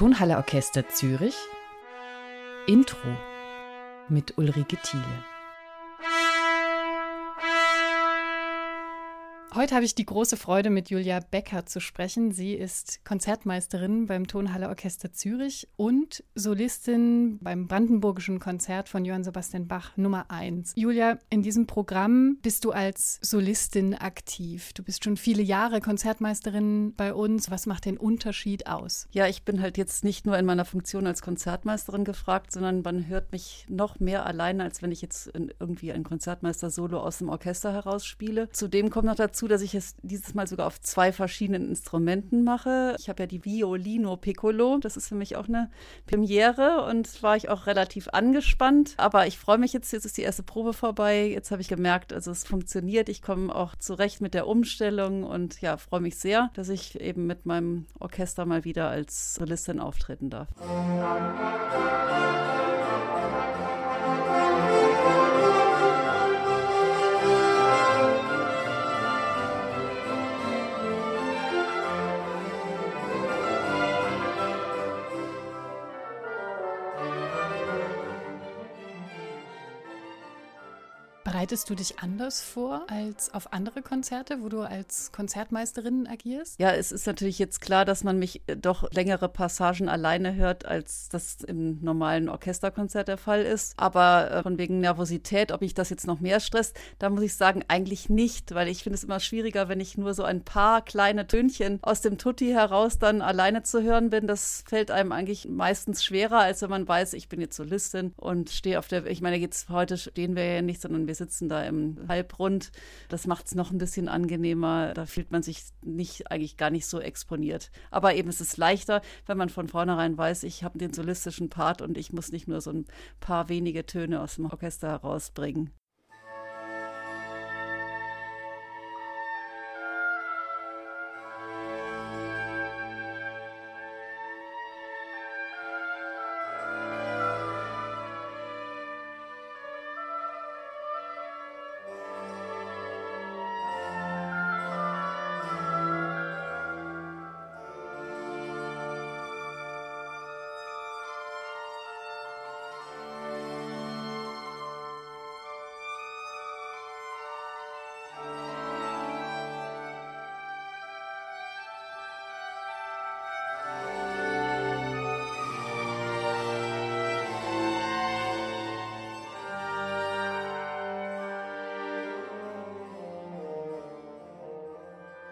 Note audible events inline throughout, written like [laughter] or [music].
Tonhalle Orchester Zürich Intro mit Ulrike Thiele. Heute habe ich die große Freude, mit Julia Becker zu sprechen. Sie ist Konzertmeisterin beim Tonhalle Orchester Zürich und Solistin beim Brandenburgischen Konzert von Johann Sebastian Bach Nummer 1. Julia, in diesem Programm bist du als Solistin aktiv. Du bist schon viele Jahre Konzertmeisterin bei uns. Was macht den Unterschied aus? Ja, ich bin halt jetzt nicht nur in meiner Funktion als Konzertmeisterin gefragt, sondern man hört mich noch mehr alleine, als wenn ich jetzt irgendwie ein Konzertmeister-Solo aus dem Orchester heraus spiele. Zudem kommt noch dazu, dazu, dass ich es dieses Mal sogar auf zwei verschiedenen Instrumenten mache. Ich habe ja die Violino Piccolo. Das ist für mich auch eine Premiere und war ich auch relativ angespannt. Aber ich freue mich jetzt. Jetzt ist die erste Probe vorbei. Jetzt habe ich gemerkt, also es funktioniert. Ich komme auch zurecht mit der Umstellung und ja, freue mich sehr, dass ich eben mit meinem Orchester mal wieder als Solistin auftreten darf. Bereitest du dich anders vor als auf andere Konzerte, wo du als Konzertmeisterin agierst? Ja, es ist natürlich jetzt klar, dass man mich äh, doch längere Passagen alleine hört, als das im normalen Orchesterkonzert der Fall ist. Aber äh, von wegen Nervosität, ob ich das jetzt noch mehr stresst, da muss ich sagen, eigentlich nicht, weil ich finde es immer schwieriger, wenn ich nur so ein paar kleine Tönchen aus dem Tutti heraus dann alleine zu hören bin. Das fällt einem eigentlich meistens schwerer, als wenn man weiß, ich bin jetzt Solistin und stehe auf der, ich meine, jetzt heute stehen wir ja nicht, sondern wir sitzen da im Halbrund. Das macht es noch ein bisschen angenehmer. Da fühlt man sich nicht, eigentlich gar nicht so exponiert. Aber eben es ist leichter, wenn man von vornherein weiß, ich habe den solistischen Part und ich muss nicht nur so ein paar wenige Töne aus dem Orchester herausbringen.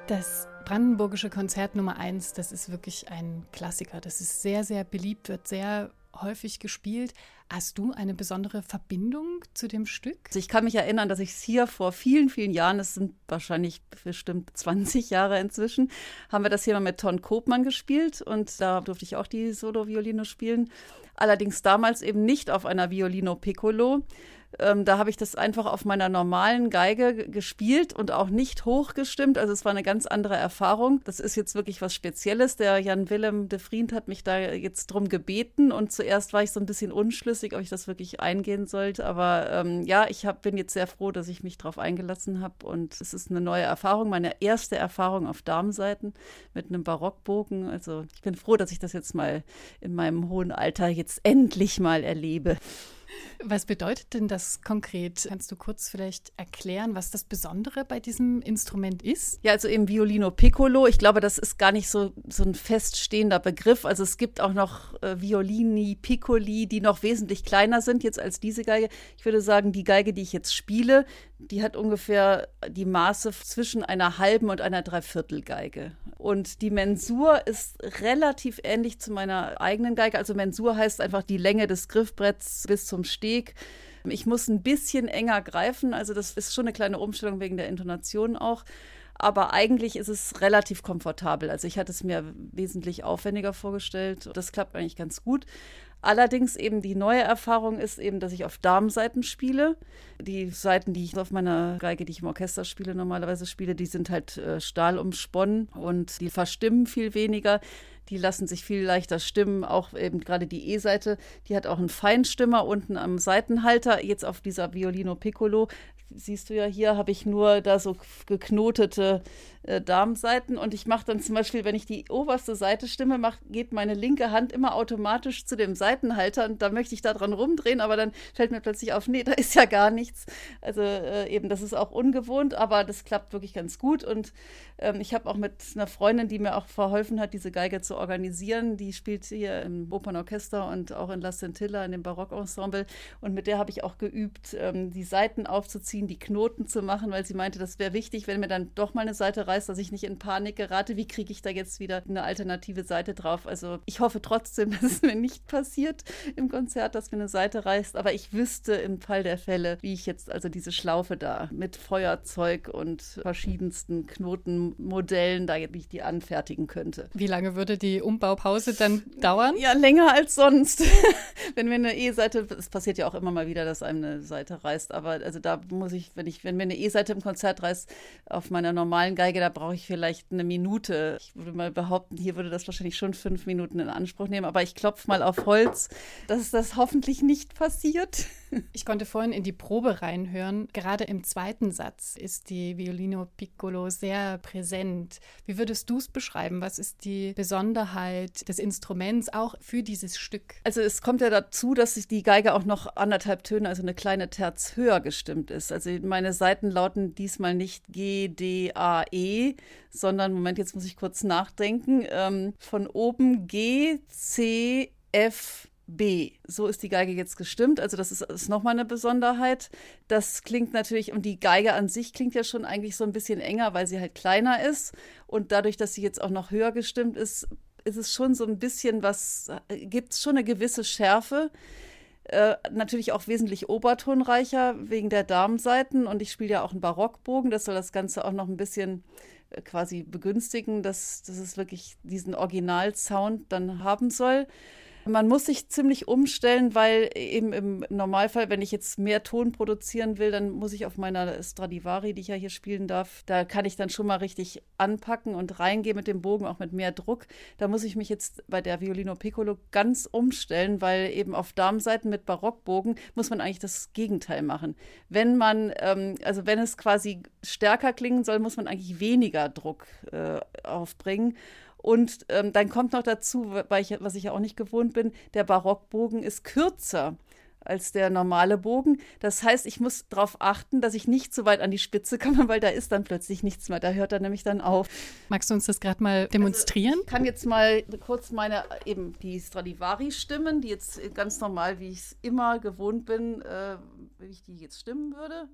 Das Brandenburgische Konzert Nummer 1, das ist wirklich ein Klassiker. Das ist sehr, sehr beliebt, wird sehr häufig gespielt. Hast du eine besondere Verbindung zu dem Stück? Also ich kann mich erinnern, dass ich es hier vor vielen, vielen Jahren, das sind wahrscheinlich bestimmt 20 Jahre inzwischen, haben wir das hier mal mit Ton Kopmann gespielt und da durfte ich auch die Solo-Violino spielen. Allerdings damals eben nicht auf einer Violino Piccolo, ähm, da habe ich das einfach auf meiner normalen Geige gespielt und auch nicht hochgestimmt. Also es war eine ganz andere Erfahrung. Das ist jetzt wirklich was Spezielles. Der Jan Willem de Vriend hat mich da jetzt drum gebeten und zuerst war ich so ein bisschen unschlüssig, ob ich das wirklich eingehen sollte. Aber ähm, ja, ich hab, bin jetzt sehr froh, dass ich mich darauf eingelassen habe und es ist eine neue Erfahrung, meine erste Erfahrung auf Darmseiten mit einem Barockbogen. Also ich bin froh, dass ich das jetzt mal in meinem hohen Alter jetzt endlich mal erlebe. Was bedeutet denn das konkret? Kannst du kurz vielleicht erklären, was das Besondere bei diesem Instrument ist? Ja, also eben Violino Piccolo. Ich glaube, das ist gar nicht so, so ein feststehender Begriff. Also es gibt auch noch äh, Violini Piccoli, die noch wesentlich kleiner sind jetzt als diese Geige. Ich würde sagen, die Geige, die ich jetzt spiele, die hat ungefähr die Maße zwischen einer halben und einer Dreiviertelgeige. Und die Mensur ist relativ ähnlich zu meiner eigenen Geige. Also Mensur heißt einfach die Länge des Griffbretts bis zum Steg. Ich muss ein bisschen enger greifen. Also das ist schon eine kleine Umstellung wegen der Intonation auch. Aber eigentlich ist es relativ komfortabel. Also ich hatte es mir wesentlich aufwendiger vorgestellt. Das klappt eigentlich ganz gut. Allerdings eben die neue Erfahrung ist eben, dass ich auf Darmseiten spiele. Die Seiten, die ich auf meiner Geige, die ich im Orchester spiele, normalerweise spiele, die sind halt äh, stahlumsponnen und die verstimmen viel weniger. Die lassen sich viel leichter stimmen. Auch eben gerade die E-Seite, die hat auch einen Feinstimmer unten am Seitenhalter. Jetzt auf dieser Violino Piccolo siehst du ja hier, habe ich nur da so geknotete äh, Darmseiten. Und ich mache dann zum Beispiel, wenn ich die oberste Seite stimme, mach, geht meine linke Hand immer automatisch zu dem Seitenhalter und da möchte ich da dran rumdrehen, aber dann fällt mir plötzlich auf, nee, da ist ja gar nichts. Also äh, eben, das ist auch ungewohnt, aber das klappt wirklich ganz gut. Und ähm, ich habe auch mit einer Freundin, die mir auch verholfen hat, diese Geige zu organisieren, die spielt hier im Opernorchester und auch in La Scintilla in dem Barockensemble. Und mit der habe ich auch geübt, ähm, die Seiten aufzuziehen, die Knoten zu machen, weil sie meinte, das wäre wichtig, wenn mir dann doch mal eine Seite reißt, dass ich nicht in Panik gerate. Wie kriege ich da jetzt wieder eine alternative Seite drauf? Also ich hoffe trotzdem, [laughs] dass es mir nicht passiert im Konzert, dass mir eine Seite reißt, aber ich wüsste im Fall der Fälle, wie ich jetzt also diese Schlaufe da mit Feuerzeug und verschiedensten Knotenmodellen da wie ich die anfertigen könnte. Wie lange würde die Umbaupause dann dauern? Ja, länger als sonst. [laughs] wenn mir eine E-Seite, es passiert ja auch immer mal wieder, dass einem eine Seite reißt, aber also da muss ich, wenn ich, wenn mir eine E-Seite im Konzert reißt, auf meiner normalen Geige, da brauche ich vielleicht eine Minute. Ich würde mal behaupten, hier würde das wahrscheinlich schon fünf Minuten in Anspruch nehmen, aber ich klopfe mal auf Holz, dass das hoffentlich nicht passiert. [laughs] Ich konnte vorhin in die Probe reinhören. Gerade im zweiten Satz ist die Violino Piccolo sehr präsent. Wie würdest du es beschreiben? Was ist die Besonderheit des Instruments auch für dieses Stück? Also es kommt ja dazu, dass die Geige auch noch anderthalb Töne, also eine kleine Terz höher gestimmt ist. Also meine Seiten lauten diesmal nicht G, D, A, E, sondern, Moment, jetzt muss ich kurz nachdenken, ähm, von oben G, C, F, B. So ist die Geige jetzt gestimmt. Also das ist, ist nochmal eine Besonderheit. Das klingt natürlich, und die Geige an sich klingt ja schon eigentlich so ein bisschen enger, weil sie halt kleiner ist. Und dadurch, dass sie jetzt auch noch höher gestimmt ist, ist es schon so ein bisschen was, gibt es schon eine gewisse Schärfe. Äh, natürlich auch wesentlich obertonreicher wegen der Darmseiten. Und ich spiele ja auch einen Barockbogen. Das soll das Ganze auch noch ein bisschen äh, quasi begünstigen, dass, dass es wirklich diesen Originalsound dann haben soll. Man muss sich ziemlich umstellen, weil eben im Normalfall, wenn ich jetzt mehr Ton produzieren will, dann muss ich auf meiner Stradivari, die ich ja hier spielen darf, da kann ich dann schon mal richtig anpacken und reingehen mit dem Bogen, auch mit mehr Druck. Da muss ich mich jetzt bei der Violino Piccolo ganz umstellen, weil eben auf Darmseiten mit Barockbogen muss man eigentlich das Gegenteil machen. Wenn man, ähm, also wenn es quasi stärker klingen soll, muss man eigentlich weniger Druck äh, aufbringen. Und ähm, dann kommt noch dazu, weil ich, was ich ja auch nicht gewohnt bin, der Barockbogen ist kürzer als der normale Bogen. Das heißt, ich muss darauf achten, dass ich nicht so weit an die Spitze komme, weil da ist dann plötzlich nichts mehr. Da hört er nämlich dann auf. Magst du uns das gerade mal demonstrieren? Also ich kann jetzt mal kurz meine, eben die Stradivari stimmen, die jetzt ganz normal, wie ich es immer gewohnt bin, äh, wie ich die jetzt stimmen würde.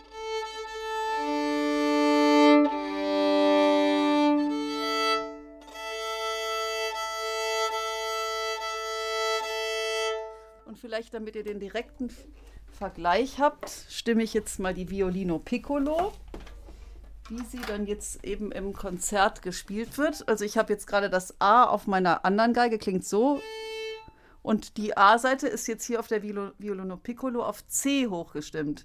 Vielleicht, damit ihr den direkten Vergleich habt, stimme ich jetzt mal die Violino Piccolo, wie sie dann jetzt eben im Konzert gespielt wird. Also ich habe jetzt gerade das A auf meiner anderen Geige, klingt so. Und die A-Seite ist jetzt hier auf der Violino Piccolo auf C hochgestimmt.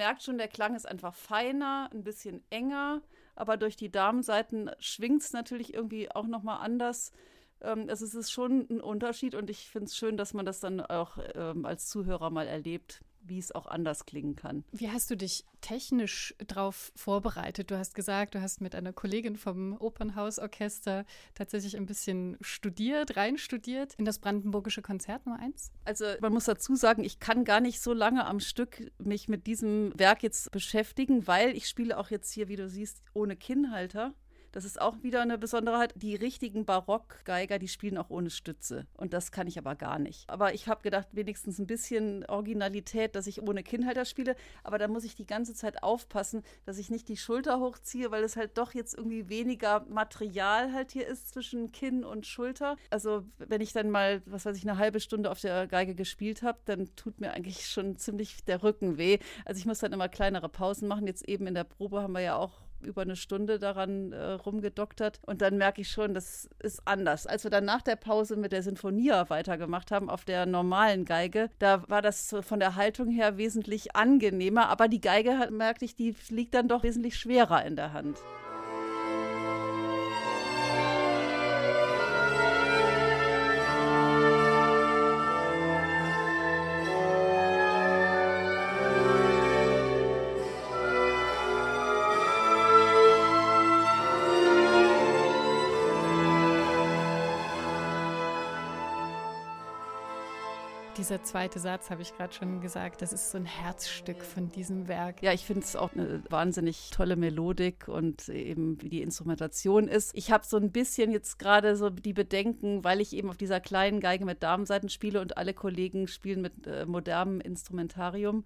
Merkt schon, der Klang ist einfach feiner, ein bisschen enger, aber durch die Damenseiten schwingt es natürlich irgendwie auch nochmal anders. Ähm, also es ist schon ein Unterschied und ich finde es schön, dass man das dann auch ähm, als Zuhörer mal erlebt wie es auch anders klingen kann. Wie hast du dich technisch darauf vorbereitet? Du hast gesagt, du hast mit einer Kollegin vom Opernhausorchester tatsächlich ein bisschen studiert, reinstudiert in das Brandenburgische Konzert Nummer 1. Also man muss dazu sagen, ich kann gar nicht so lange am Stück mich mit diesem Werk jetzt beschäftigen, weil ich spiele auch jetzt hier, wie du siehst, ohne Kinnhalter. Das ist auch wieder eine Besonderheit. Die richtigen Barockgeiger, die spielen auch ohne Stütze. Und das kann ich aber gar nicht. Aber ich habe gedacht, wenigstens ein bisschen Originalität, dass ich ohne Kinnhalter spiele. Aber da muss ich die ganze Zeit aufpassen, dass ich nicht die Schulter hochziehe, weil es halt doch jetzt irgendwie weniger Material halt hier ist zwischen Kinn und Schulter. Also wenn ich dann mal, was weiß ich, eine halbe Stunde auf der Geige gespielt habe, dann tut mir eigentlich schon ziemlich der Rücken weh. Also ich muss dann immer kleinere Pausen machen. Jetzt eben in der Probe haben wir ja auch über eine Stunde daran äh, rumgedoktert und dann merke ich schon, das ist anders. Als wir dann nach der Pause mit der Sinfonia weitergemacht haben auf der normalen Geige, da war das von der Haltung her wesentlich angenehmer, aber die Geige, merkte ich, die liegt dann doch wesentlich schwerer in der Hand. Dieser zweite Satz, habe ich gerade schon gesagt, das ist so ein Herzstück von diesem Werk. Ja, ich finde es auch eine wahnsinnig tolle Melodik und eben wie die Instrumentation ist. Ich habe so ein bisschen jetzt gerade so die Bedenken, weil ich eben auf dieser kleinen Geige mit Damenseiten spiele und alle Kollegen spielen mit äh, modernem Instrumentarium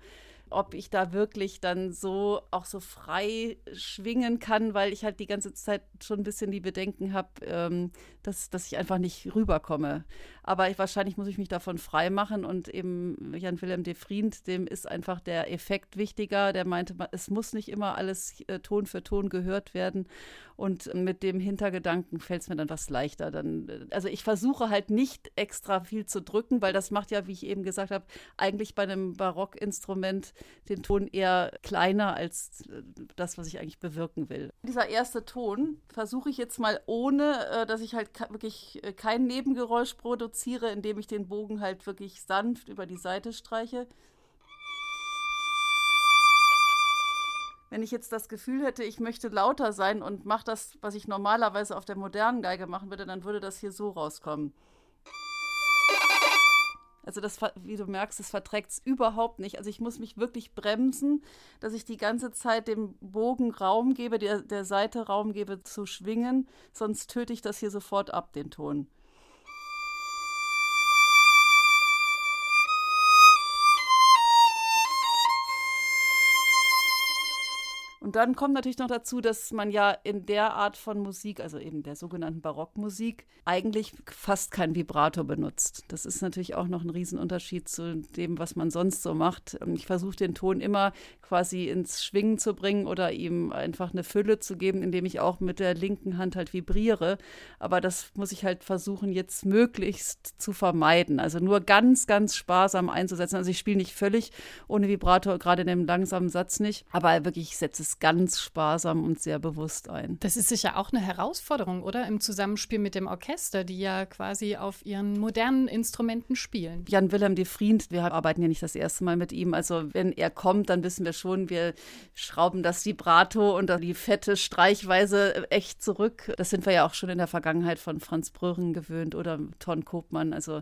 ob ich da wirklich dann so auch so frei schwingen kann, weil ich halt die ganze Zeit schon ein bisschen die Bedenken habe, ähm, dass, dass ich einfach nicht rüberkomme. Aber ich, wahrscheinlich muss ich mich davon frei machen und eben Jan Willem de Vriend, dem ist einfach der Effekt wichtiger. Der meinte, es muss nicht immer alles äh, Ton für Ton gehört werden. Und mit dem Hintergedanken fällt es mir dann was leichter. Dann, äh, also ich versuche halt nicht extra viel zu drücken, weil das macht ja, wie ich eben gesagt habe, eigentlich bei einem Barockinstrument den Ton eher kleiner als äh, das, was ich eigentlich bewirken will. Dieser erste Ton versuche ich jetzt mal ohne, äh, dass ich halt wirklich kein Nebengeräusch produziere, indem ich den Bogen halt wirklich sanft über die Seite streiche. wenn ich jetzt das Gefühl hätte, ich möchte lauter sein und mache das, was ich normalerweise auf der modernen Geige machen würde, dann würde das hier so rauskommen. Also das, wie du merkst, das verträgt es überhaupt nicht. Also ich muss mich wirklich bremsen, dass ich die ganze Zeit dem Bogen Raum gebe, der, der Seite Raum gebe zu schwingen, sonst töte ich das hier sofort ab, den Ton. Dann kommt natürlich noch dazu, dass man ja in der Art von Musik, also eben der sogenannten Barockmusik, eigentlich fast kein Vibrato benutzt. Das ist natürlich auch noch ein Riesenunterschied zu dem, was man sonst so macht. Ich versuche den Ton immer quasi ins Schwingen zu bringen oder ihm einfach eine Fülle zu geben, indem ich auch mit der linken Hand halt vibriere. Aber das muss ich halt versuchen, jetzt möglichst zu vermeiden. Also nur ganz, ganz sparsam einzusetzen. Also ich spiele nicht völlig ohne Vibrato, gerade in dem langsamen Satz nicht. Aber wirklich, ich setze es ganz sparsam und sehr bewusst ein. Das ist sicher auch eine Herausforderung, oder? Im Zusammenspiel mit dem Orchester, die ja quasi auf ihren modernen Instrumenten spielen. Jan Willem de Vriend, wir arbeiten ja nicht das erste Mal mit ihm. Also wenn er kommt, dann wissen wir schon, wir schrauben das Vibrato und die fette Streichweise echt zurück. Das sind wir ja auch schon in der Vergangenheit von Franz Bröhren gewöhnt oder Ton Kopmann. Also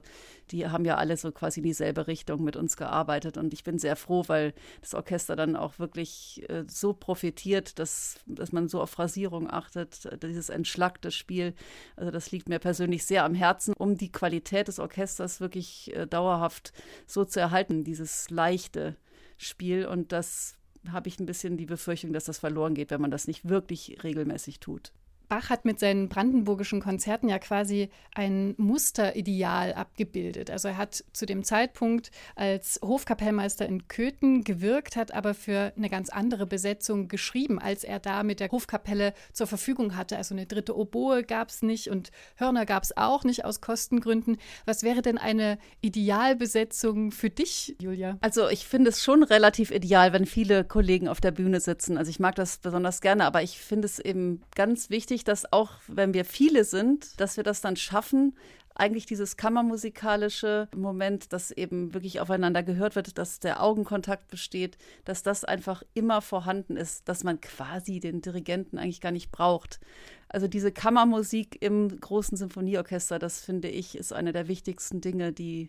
die haben ja alle so quasi in dieselbe Richtung mit uns gearbeitet. Und ich bin sehr froh, weil das Orchester dann auch wirklich äh, so profitiert profitiert, dass, dass man so auf Phrasierung achtet, dieses entschlackte Spiel. Also das liegt mir persönlich sehr am Herzen, um die Qualität des Orchesters wirklich äh, dauerhaft so zu erhalten, dieses leichte Spiel. Und das habe ich ein bisschen die Befürchtung, dass das verloren geht, wenn man das nicht wirklich regelmäßig tut. Bach hat mit seinen brandenburgischen Konzerten ja quasi ein Musterideal abgebildet. Also er hat zu dem Zeitpunkt als Hofkapellmeister in Köthen gewirkt, hat aber für eine ganz andere Besetzung geschrieben, als er da mit der Hofkapelle zur Verfügung hatte. Also eine dritte Oboe gab es nicht und Hörner gab es auch nicht aus Kostengründen. Was wäre denn eine Idealbesetzung für dich, Julia? Also ich finde es schon relativ ideal, wenn viele Kollegen auf der Bühne sitzen. Also ich mag das besonders gerne, aber ich finde es eben ganz wichtig, wichtig, dass auch wenn wir viele sind, dass wir das dann schaffen, eigentlich dieses kammermusikalische Moment, dass eben wirklich aufeinander gehört wird, dass der Augenkontakt besteht, dass das einfach immer vorhanden ist, dass man quasi den Dirigenten eigentlich gar nicht braucht. Also diese Kammermusik im großen Symphonieorchester, das finde ich, ist eine der wichtigsten Dinge, die,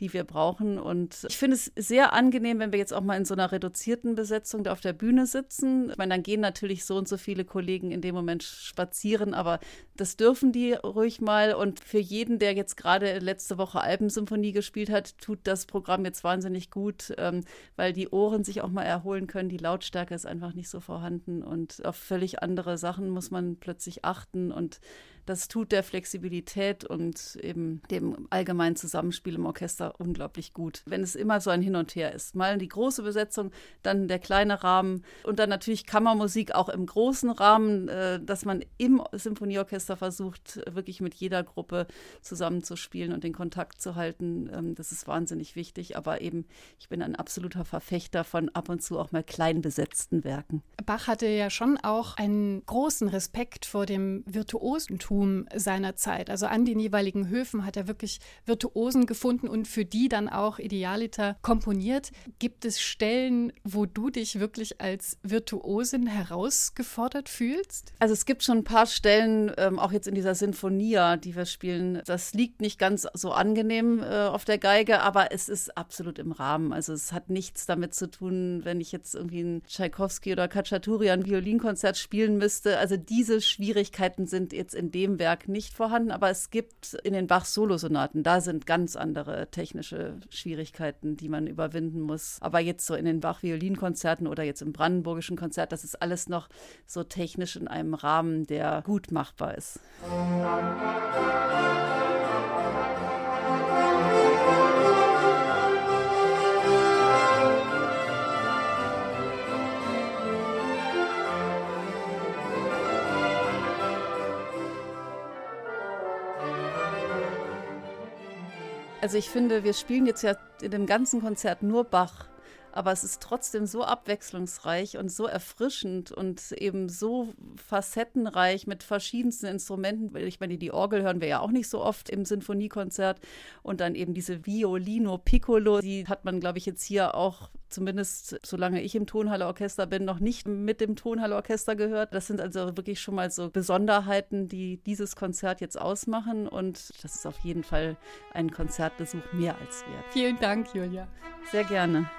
die wir brauchen. Und ich finde es sehr angenehm, wenn wir jetzt auch mal in so einer reduzierten Besetzung da auf der Bühne sitzen. Ich meine, dann gehen natürlich so und so viele Kollegen in dem Moment spazieren, aber das dürfen die ruhig mal. Und für jeden, der jetzt gerade letzte Woche Alpensymphonie gespielt hat, tut das Programm jetzt wahnsinnig gut, ähm, weil die Ohren sich auch mal erholen können. Die Lautstärke ist einfach nicht so vorhanden und auf völlig andere Sachen muss man plötzlich achten und das tut der Flexibilität und eben dem allgemeinen Zusammenspiel im Orchester unglaublich gut. Wenn es immer so ein Hin und Her ist. Mal die große Besetzung, dann der kleine Rahmen und dann natürlich Kammermusik auch im großen Rahmen, äh, dass man im Symphonieorchester versucht, wirklich mit jeder Gruppe zusammenzuspielen und den Kontakt zu halten. Ähm, das ist wahnsinnig wichtig. Aber eben, ich bin ein absoluter Verfechter von ab und zu auch mal klein besetzten Werken. Bach hatte ja schon auch einen großen Respekt vor dem Virtuosentum seiner Zeit. Also an den jeweiligen Höfen hat er wirklich Virtuosen gefunden und für die dann auch Idealiter komponiert. Gibt es Stellen, wo du dich wirklich als Virtuosin herausgefordert fühlst? Also es gibt schon ein paar Stellen, ähm, auch jetzt in dieser Sinfonia, die wir spielen. Das liegt nicht ganz so angenehm äh, auf der Geige, aber es ist absolut im Rahmen. Also es hat nichts damit zu tun, wenn ich jetzt irgendwie ein Tchaikovsky oder Khachaturian Violinkonzert spielen müsste. Also diese Schwierigkeiten sind jetzt in dem Werk nicht vorhanden, aber es gibt in den Bach-Solosonaten, da sind ganz andere technische Schwierigkeiten, die man überwinden muss. Aber jetzt so in den Bach-Violinkonzerten oder jetzt im Brandenburgischen Konzert, das ist alles noch so technisch in einem Rahmen, der gut machbar ist. Musik Also ich finde, wir spielen jetzt ja in dem ganzen Konzert nur Bach aber es ist trotzdem so abwechslungsreich und so erfrischend und eben so facettenreich mit verschiedensten Instrumenten. Ich meine, die Orgel hören wir ja auch nicht so oft im Sinfoniekonzert und dann eben diese Violino Piccolo, die hat man, glaube ich, jetzt hier auch zumindest solange ich im Tonhalleorchester bin, noch nicht mit dem Tonhalleorchester gehört. Das sind also wirklich schon mal so Besonderheiten, die dieses Konzert jetzt ausmachen und das ist auf jeden Fall ein Konzertbesuch mehr als wert. Vielen Dank, Julia. Sehr gerne.